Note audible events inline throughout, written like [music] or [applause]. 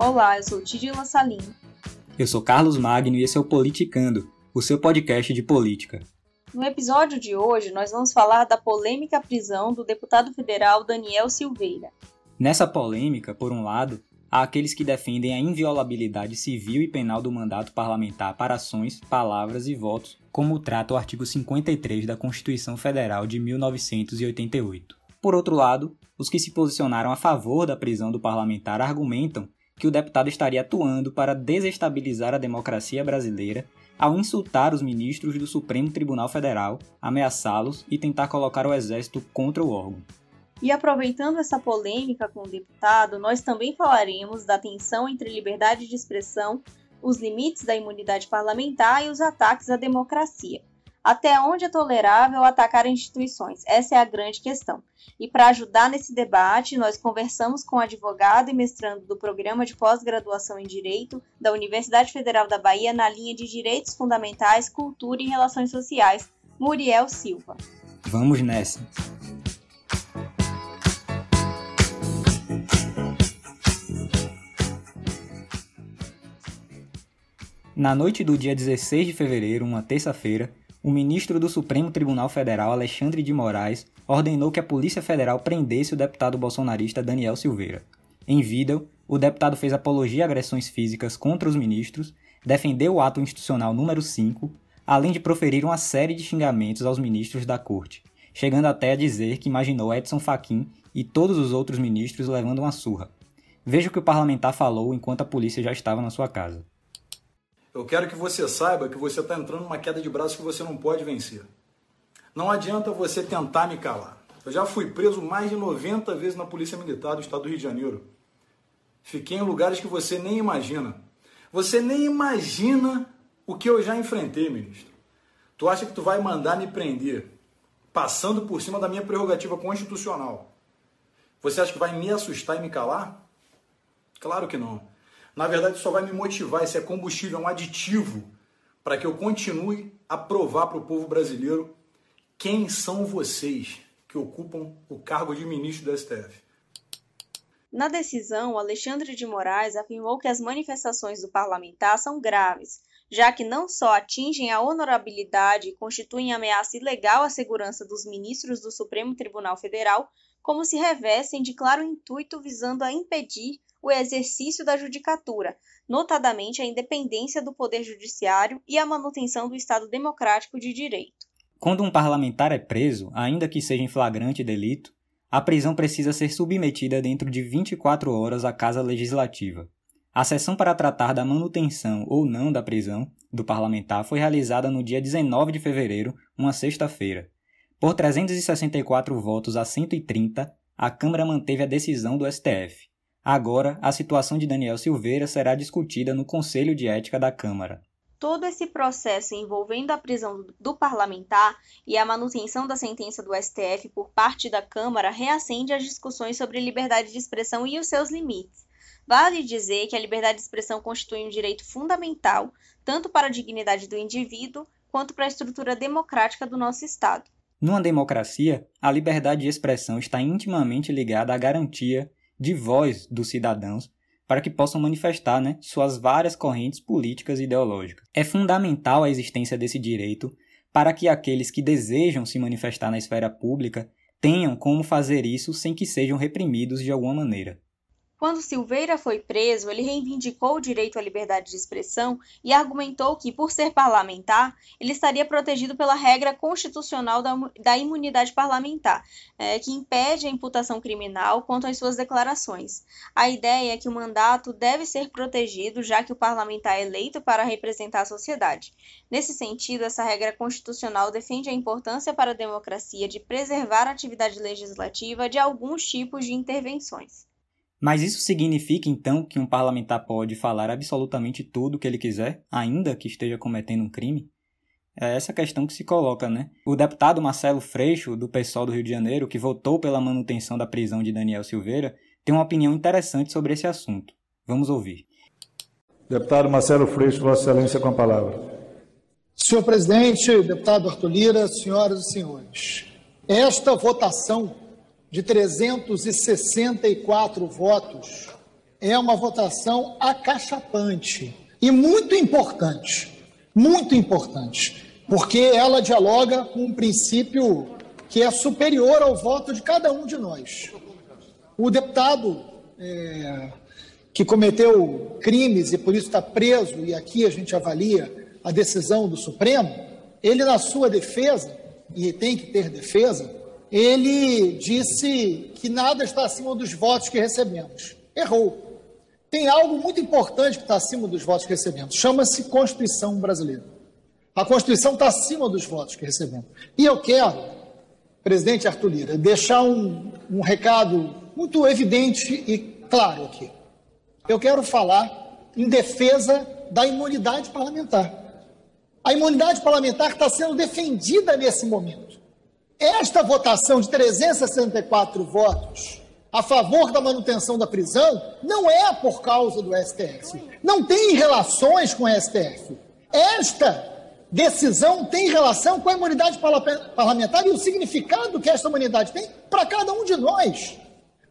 Olá, eu sou Tidila Salim. Eu sou Carlos Magno e esse é o Politicando, o seu podcast de política. No episódio de hoje, nós vamos falar da polêmica prisão do deputado federal Daniel Silveira. Nessa polêmica, por um lado, há aqueles que defendem a inviolabilidade civil e penal do mandato parlamentar para ações, palavras e votos, como trata o artigo 53 da Constituição Federal de 1988. Por outro lado, os que se posicionaram a favor da prisão do parlamentar argumentam que o deputado estaria atuando para desestabilizar a democracia brasileira ao insultar os ministros do Supremo Tribunal Federal, ameaçá-los e tentar colocar o exército contra o órgão. E aproveitando essa polêmica com o deputado, nós também falaremos da tensão entre liberdade de expressão, os limites da imunidade parlamentar e os ataques à democracia. Até onde é tolerável atacar instituições? Essa é a grande questão. E para ajudar nesse debate, nós conversamos com o advogado e mestrando do programa de pós-graduação em Direito da Universidade Federal da Bahia na linha de Direitos Fundamentais, Cultura e Relações Sociais, Muriel Silva. Vamos nessa! Na noite do dia 16 de fevereiro, uma terça-feira, o ministro do Supremo Tribunal Federal, Alexandre de Moraes, ordenou que a Polícia Federal prendesse o deputado bolsonarista Daniel Silveira. Em vídeo, o deputado fez apologia a agressões físicas contra os ministros, defendeu o ato institucional número 5, além de proferir uma série de xingamentos aos ministros da corte, chegando até a dizer que imaginou Edson Fachin e todos os outros ministros levando uma surra. Veja o que o parlamentar falou enquanto a polícia já estava na sua casa. Eu quero que você saiba que você está entrando numa queda de braço que você não pode vencer. Não adianta você tentar me calar. Eu já fui preso mais de 90 vezes na Polícia Militar do Estado do Rio de Janeiro. Fiquei em lugares que você nem imagina. Você nem imagina o que eu já enfrentei, ministro. Tu acha que tu vai mandar me prender passando por cima da minha prerrogativa constitucional? Você acha que vai me assustar e me calar? Claro que não. Na verdade, só vai me motivar, esse é combustível, é um aditivo para que eu continue a provar para o povo brasileiro quem são vocês que ocupam o cargo de ministro do STF. Na decisão, Alexandre de Moraes afirmou que as manifestações do parlamentar são graves, já que não só atingem a honorabilidade e constituem ameaça ilegal à segurança dos ministros do Supremo Tribunal Federal, como se revestem de claro intuito visando a impedir o exercício da judicatura, notadamente a independência do Poder Judiciário e a manutenção do Estado democrático de direito. Quando um parlamentar é preso, ainda que seja em flagrante delito, a prisão precisa ser submetida dentro de 24 horas à Casa Legislativa. A sessão para tratar da manutenção ou não da prisão do parlamentar foi realizada no dia 19 de fevereiro, uma sexta-feira. Por 364 votos a 130, a Câmara manteve a decisão do STF. Agora, a situação de Daniel Silveira será discutida no Conselho de Ética da Câmara. Todo esse processo envolvendo a prisão do parlamentar e a manutenção da sentença do STF por parte da Câmara reacende as discussões sobre liberdade de expressão e os seus limites. Vale dizer que a liberdade de expressão constitui um direito fundamental, tanto para a dignidade do indivíduo quanto para a estrutura democrática do nosso Estado. Numa democracia, a liberdade de expressão está intimamente ligada à garantia de voz dos cidadãos para que possam manifestar né, suas várias correntes políticas e ideológicas. É fundamental a existência desse direito para que aqueles que desejam se manifestar na esfera pública tenham como fazer isso sem que sejam reprimidos de alguma maneira. Quando Silveira foi preso, ele reivindicou o direito à liberdade de expressão e argumentou que, por ser parlamentar, ele estaria protegido pela regra constitucional da, da imunidade parlamentar, é, que impede a imputação criminal quanto às suas declarações. A ideia é que o mandato deve ser protegido, já que o parlamentar é eleito para representar a sociedade. Nesse sentido, essa regra constitucional defende a importância para a democracia de preservar a atividade legislativa de alguns tipos de intervenções. Mas isso significa então que um parlamentar pode falar absolutamente tudo o que ele quiser, ainda que esteja cometendo um crime? É essa questão que se coloca, né? O deputado Marcelo Freixo, do PSOL do Rio de Janeiro, que votou pela manutenção da prisão de Daniel Silveira, tem uma opinião interessante sobre esse assunto. Vamos ouvir. Deputado Marcelo Freixo, Vossa Excelência, com a palavra. Senhor presidente, deputado Arthur Lira, senhoras e senhores, esta votação de 364 votos é uma votação acachapante e muito importante, muito importante, porque ela dialoga com um princípio que é superior ao voto de cada um de nós. O deputado é, que cometeu crimes e por isso está preso, e aqui a gente avalia a decisão do Supremo, ele, na sua defesa, e tem que ter defesa, ele disse que nada está acima dos votos que recebemos. Errou. Tem algo muito importante que está acima dos votos que recebemos. Chama-se Constituição brasileira. A Constituição está acima dos votos que recebemos. E eu quero, presidente Arthur Lira, deixar um, um recado muito evidente e claro aqui. Eu quero falar em defesa da imunidade parlamentar. A imunidade parlamentar está sendo defendida nesse momento. Esta votação de 364 votos a favor da manutenção da prisão não é por causa do STF. Não tem relações com o STF. Esta decisão tem relação com a imunidade parlamentar e o significado que esta imunidade tem para cada um de nós.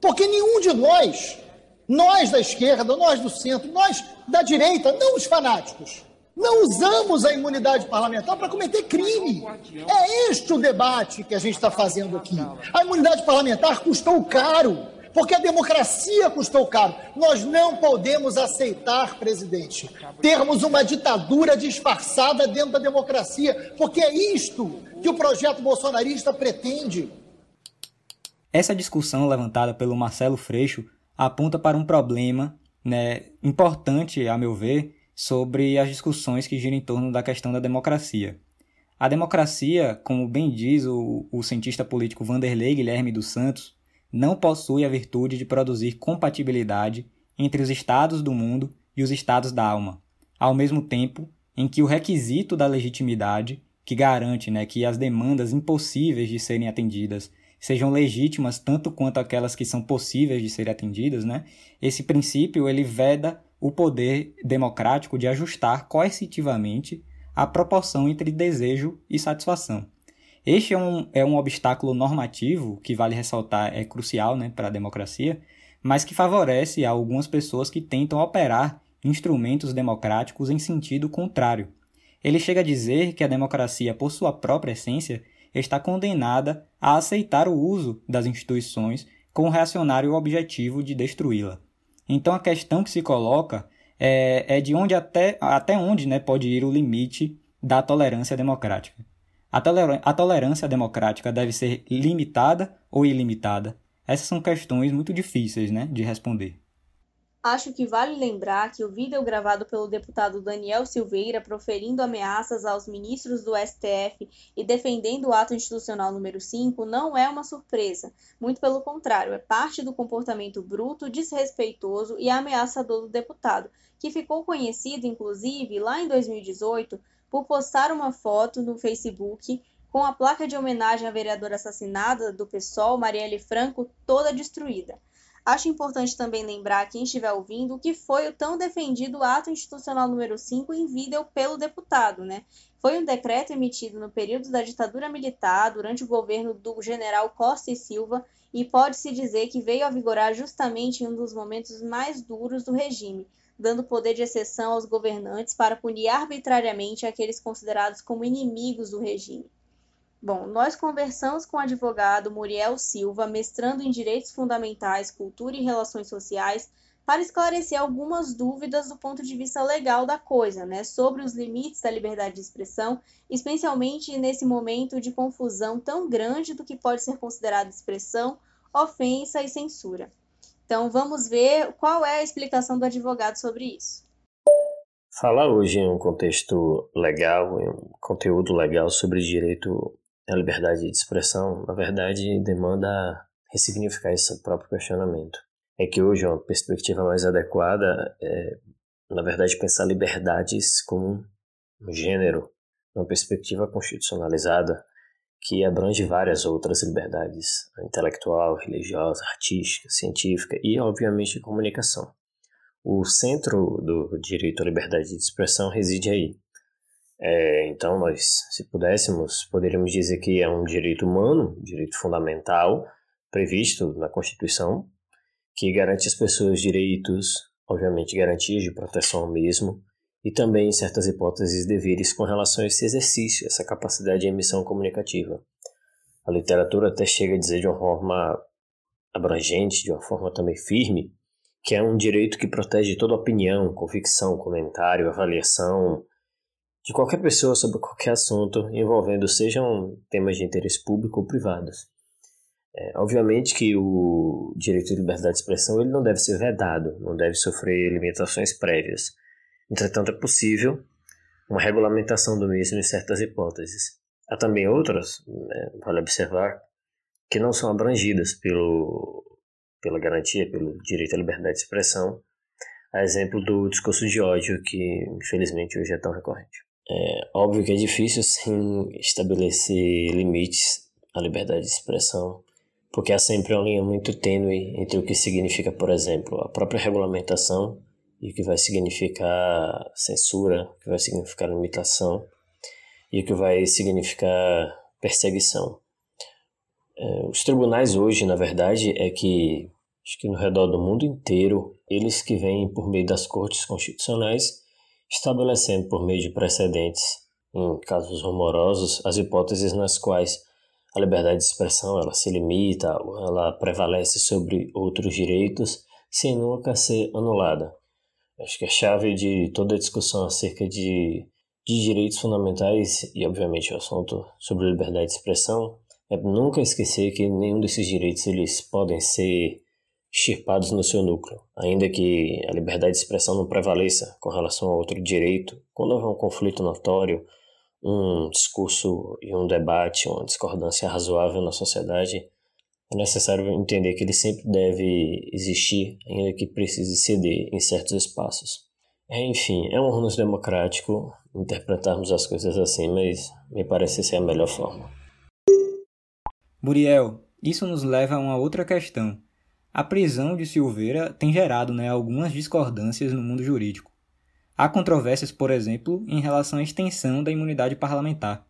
Porque nenhum de nós, nós da esquerda, nós do centro, nós da direita, não os fanáticos, não usamos a imunidade parlamentar para cometer crime. É este o debate que a gente está fazendo aqui. A imunidade parlamentar custou caro, porque a democracia custou caro. Nós não podemos aceitar, presidente, termos uma ditadura disfarçada dentro da democracia, porque é isto que o projeto bolsonarista pretende. Essa discussão levantada pelo Marcelo Freixo aponta para um problema né, importante, a meu ver, sobre as discussões que giram em torno da questão da democracia. A democracia, como bem diz o, o cientista político Vanderlei Guilherme dos Santos, não possui a virtude de produzir compatibilidade entre os estados do mundo e os estados da alma, ao mesmo tempo em que o requisito da legitimidade, que garante né, que as demandas impossíveis de serem atendidas sejam legítimas tanto quanto aquelas que são possíveis de serem atendidas, né, esse princípio ele veda o poder democrático de ajustar coercitivamente a proporção entre desejo e satisfação. Este é um, é um obstáculo normativo que, vale ressaltar, é crucial né, para a democracia, mas que favorece algumas pessoas que tentam operar instrumentos democráticos em sentido contrário. Ele chega a dizer que a democracia, por sua própria essência, está condenada a aceitar o uso das instituições com o reacionário objetivo de destruí-la. Então a questão que se coloca é, é de onde até, até onde né, pode ir o limite da tolerância democrática. A, toler a tolerância democrática deve ser limitada ou ilimitada? Essas são questões muito difíceis né, de responder. Acho que vale lembrar que o vídeo gravado pelo deputado Daniel Silveira proferindo ameaças aos ministros do STF e defendendo o ato institucional número 5 não é uma surpresa. Muito pelo contrário, é parte do comportamento bruto, desrespeitoso e ameaçador do deputado, que ficou conhecido, inclusive, lá em 2018, por postar uma foto no Facebook com a placa de homenagem à vereadora assassinada do PSOL, Marielle Franco, toda destruída. Acho importante também lembrar quem estiver ouvindo que foi o tão defendido ato institucional número 5 em vídeo pelo deputado, né? Foi um decreto emitido no período da ditadura militar, durante o governo do general Costa e Silva, e pode-se dizer que veio a vigorar justamente em um dos momentos mais duros do regime, dando poder de exceção aos governantes para punir arbitrariamente aqueles considerados como inimigos do regime. Bom, nós conversamos com o advogado Muriel Silva, mestrando em Direitos Fundamentais, Cultura e Relações Sociais, para esclarecer algumas dúvidas do ponto de vista legal da coisa, né, sobre os limites da liberdade de expressão, especialmente nesse momento de confusão tão grande do que pode ser considerado expressão, ofensa e censura. Então, vamos ver qual é a explicação do advogado sobre isso. Falar hoje em um contexto legal, em um conteúdo legal sobre direito a liberdade de expressão, na verdade, demanda ressignificar esse próprio questionamento. É que hoje uma perspectiva mais adequada é, na verdade, pensar liberdades como um gênero, uma perspectiva constitucionalizada que abrange várias outras liberdades, intelectual, religiosa, artística, científica e, obviamente, comunicação. O centro do direito à liberdade de expressão reside aí, é, então, nós, se pudéssemos, poderíamos dizer que é um direito humano, direito fundamental, previsto na Constituição, que garante às pessoas direitos, obviamente garantias de proteção ao mesmo, e também, em certas hipóteses, deveres com relação a esse exercício, essa capacidade de emissão comunicativa. A literatura até chega a dizer de uma forma abrangente, de uma forma também firme, que é um direito que protege toda opinião, convicção, comentário, avaliação de qualquer pessoa sobre qualquer assunto envolvendo sejam temas de interesse público ou privados. É, obviamente que o direito de liberdade de expressão ele não deve ser vedado, não deve sofrer limitações prévias. Entretanto, é possível uma regulamentação do mesmo em certas hipóteses. Há também outras, né, vale observar, que não são abrangidas pelo, pela garantia, pelo direito à liberdade de expressão, a exemplo do discurso de ódio, que infelizmente hoje é tão recorrente. É óbvio que é difícil, sim, estabelecer limites à liberdade de expressão, porque há sempre uma linha muito tênue entre o que significa, por exemplo, a própria regulamentação e o que vai significar censura, o que vai significar limitação e o que vai significar perseguição. É, os tribunais hoje, na verdade, é que acho que no redor do mundo inteiro, eles que vêm por meio das cortes constitucionais, estabelecendo por meio de precedentes, em casos rumorosos, as hipóteses nas quais a liberdade de expressão ela se limita, ela prevalece sobre outros direitos, sem nunca ser anulada. Acho que a chave de toda a discussão acerca de, de direitos fundamentais, e obviamente o assunto sobre liberdade de expressão, é nunca esquecer que nenhum desses direitos eles podem ser extirpados no seu núcleo, ainda que a liberdade de expressão não prevaleça com relação a outro direito, quando houver um conflito notório, um discurso e um debate, uma discordância razoável na sociedade, é necessário entender que ele sempre deve existir, ainda que precise ceder em certos espaços. É, enfim, é um ônus democrático interpretarmos as coisas assim, mas me parece ser a melhor forma. Muriel, isso nos leva a uma outra questão. A prisão de Silveira tem gerado né, algumas discordâncias no mundo jurídico. Há controvérsias, por exemplo, em relação à extensão da imunidade parlamentar.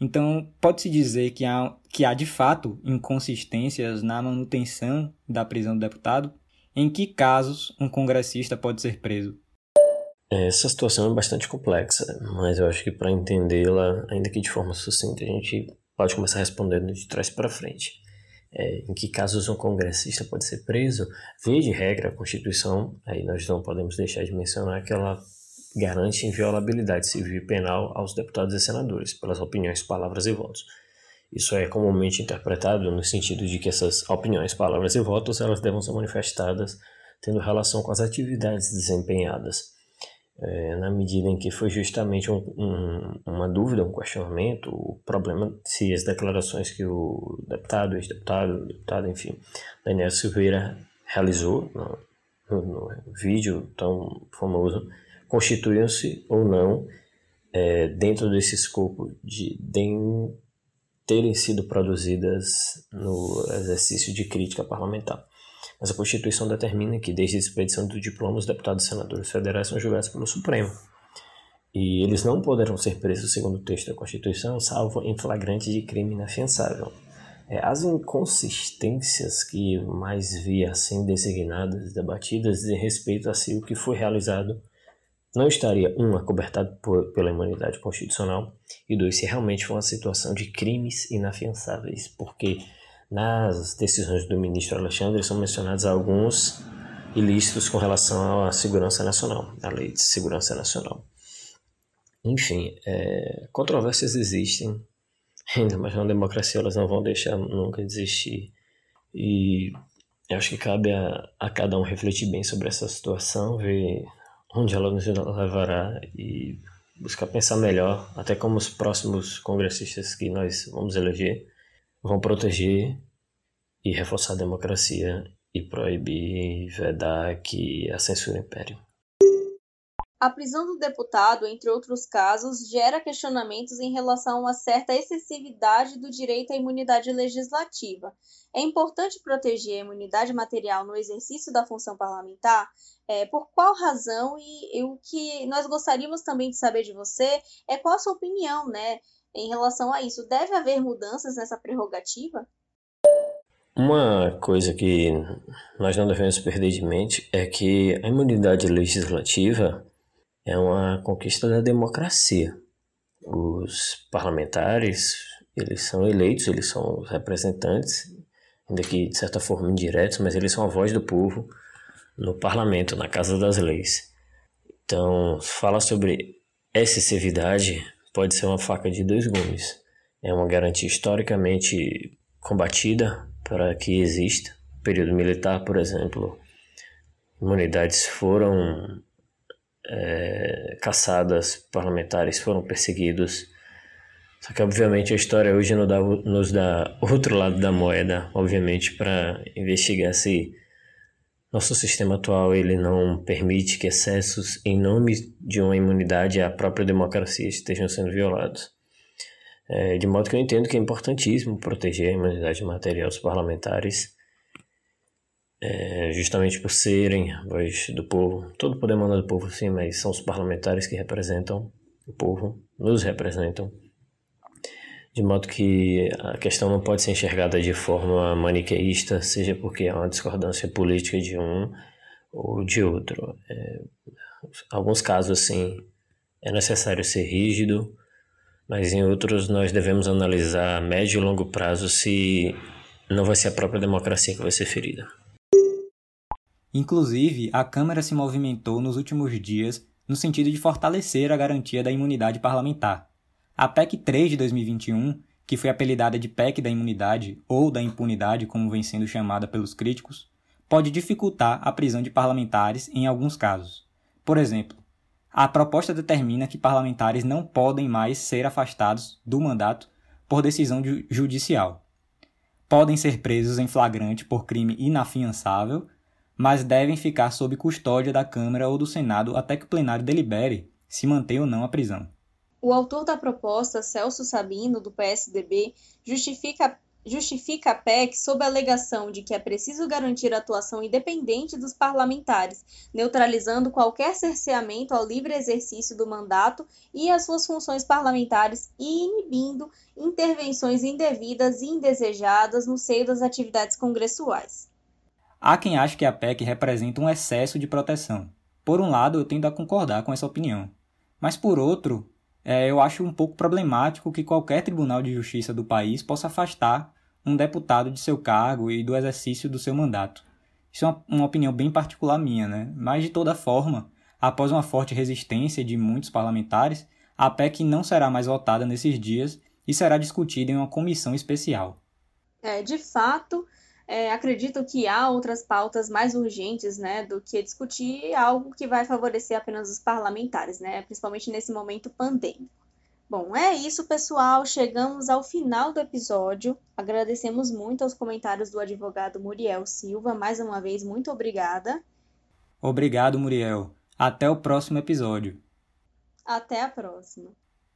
Então, pode-se dizer que há, que há de fato inconsistências na manutenção da prisão do deputado? Em que casos um congressista pode ser preso? Essa situação é bastante complexa, mas eu acho que para entendê-la, ainda que de forma sucinta, a gente pode começar respondendo de trás para frente. É, em que casos um congressista pode ser preso? Via de regra, a Constituição, aí nós não podemos deixar de mencionar que ela garante inviolabilidade civil e penal aos deputados e senadores, pelas opiniões, palavras e votos. Isso é comumente interpretado no sentido de que essas opiniões, palavras e votos elas devem ser manifestadas tendo relação com as atividades desempenhadas é, na medida em que foi justamente um, um, uma dúvida, um questionamento, o problema se as declarações que o deputado, ex-deputado, deputado, enfim, Daniel Silveira realizou no, no, no vídeo tão famoso, constituíam-se ou não é, dentro desse escopo de, de terem sido produzidas no exercício de crítica parlamentar. Mas a Constituição determina que, desde a expedição do diploma, os deputados e senadores federais são julgados pelo Supremo. E eles não poderão ser presos, segundo o texto da Constituição, salvo em flagrante de crime inafiançável. É, as inconsistências que mais vi assim designadas, debatidas, dizem respeito a si o que foi realizado não estaria, um, acobertado por, pela imunidade constitucional, e dois, se realmente for uma situação de crimes inafiançáveis, porque nas decisões do ministro Alexandre são mencionados alguns ilícitos com relação à segurança nacional, à lei de segurança nacional. Enfim, é, controvérsias existem, [laughs] ainda mais na democracia elas não vão deixar nunca existir. E acho que cabe a, a cada um refletir bem sobre essa situação, ver onde ela nos levará e buscar pensar melhor, até como os próximos congressistas que nós vamos eleger vão proteger e reforçar a democracia e proibir vedar que a censura impere. A prisão do deputado, entre outros casos, gera questionamentos em relação a uma certa excessividade do direito à imunidade legislativa. É importante proteger a imunidade material no exercício da função parlamentar? É, por qual razão? E, e o que nós gostaríamos também de saber de você é qual a sua opinião né, em relação a isso. Deve haver mudanças nessa prerrogativa? Uma coisa que nós não devemos perder de mente é que a imunidade legislativa é uma conquista da democracia. Os parlamentares, eles são eleitos, eles são os representantes, ainda que de certa forma indiretos, mas eles são a voz do povo no parlamento, na Casa das Leis. Então, fala sobre excessividade pode ser uma faca de dois gumes. É uma garantia historicamente combatida para que exista. No período militar, por exemplo, imunidades foram é, caçadas, parlamentares foram perseguidos. Só que, obviamente, a história hoje nos dá, nos dá outro lado da moeda, obviamente, para investigar se nosso sistema atual ele não permite que excessos em nome de uma imunidade à própria democracia estejam sendo violados. É, de modo que eu entendo que é importantíssimo proteger a imunidade material dos parlamentares, é, justamente por serem a voz do povo. Todo poder manda do povo, sim, mas são os parlamentares que representam o povo, nos representam. De modo que a questão não pode ser enxergada de forma maniqueísta, seja porque há uma discordância política de um ou de outro. É, alguns casos, sim, é necessário ser rígido, mas em outros nós devemos analisar a médio e longo prazo se não vai ser a própria democracia que vai ser ferida. Inclusive, a Câmara se movimentou nos últimos dias no sentido de fortalecer a garantia da imunidade parlamentar. A PEC 3 de 2021, que foi apelidada de PEC da imunidade ou da impunidade, como vem sendo chamada pelos críticos, pode dificultar a prisão de parlamentares em alguns casos. Por exemplo, a proposta determina que parlamentares não podem mais ser afastados do mandato por decisão judicial. Podem ser presos em flagrante por crime inafiançável, mas devem ficar sob custódia da Câmara ou do Senado até que o plenário delibere se mantém ou não a prisão. O autor da proposta, Celso Sabino, do PSDB, justifica justifica a PEC sob a alegação de que é preciso garantir a atuação independente dos parlamentares, neutralizando qualquer cerceamento ao livre exercício do mandato e às suas funções parlamentares e inibindo intervenções indevidas e indesejadas no seio das atividades congressuais. Há quem ache que a PEC representa um excesso de proteção. Por um lado, eu tendo a concordar com essa opinião. Mas por outro, é, eu acho um pouco problemático que qualquer tribunal de justiça do país possa afastar um deputado de seu cargo e do exercício do seu mandato. Isso é uma, uma opinião bem particular minha, né? Mas de toda forma, após uma forte resistência de muitos parlamentares, a PEC não será mais votada nesses dias e será discutida em uma comissão especial. É, de fato, é, acredito que há outras pautas mais urgentes né, do que discutir algo que vai favorecer apenas os parlamentares, né, principalmente nesse momento pandêmico. Bom, é isso, pessoal. Chegamos ao final do episódio. Agradecemos muito aos comentários do advogado Muriel Silva. Mais uma vez, muito obrigada. Obrigado, Muriel. Até o próximo episódio. Até a próxima.